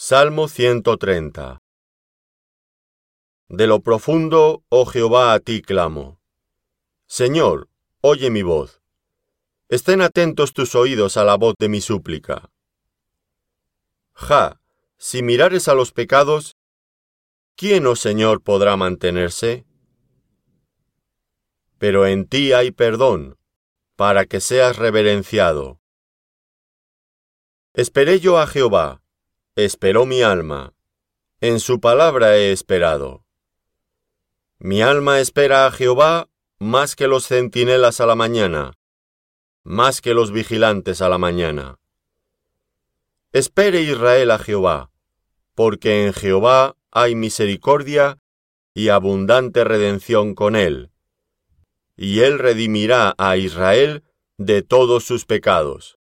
Salmo 130 De lo profundo, oh Jehová, a ti clamo. Señor, oye mi voz. Estén atentos tus oídos a la voz de mi súplica. Ja, si mirares a los pecados, ¿quién, oh Señor, podrá mantenerse? Pero en ti hay perdón, para que seas reverenciado. Esperé yo a Jehová, esperó mi alma, en su palabra he esperado. Mi alma espera a Jehová más que los centinelas a la mañana, más que los vigilantes a la mañana. Espere Israel a Jehová, porque en Jehová hay misericordia y abundante redención con él, y él redimirá a Israel de todos sus pecados.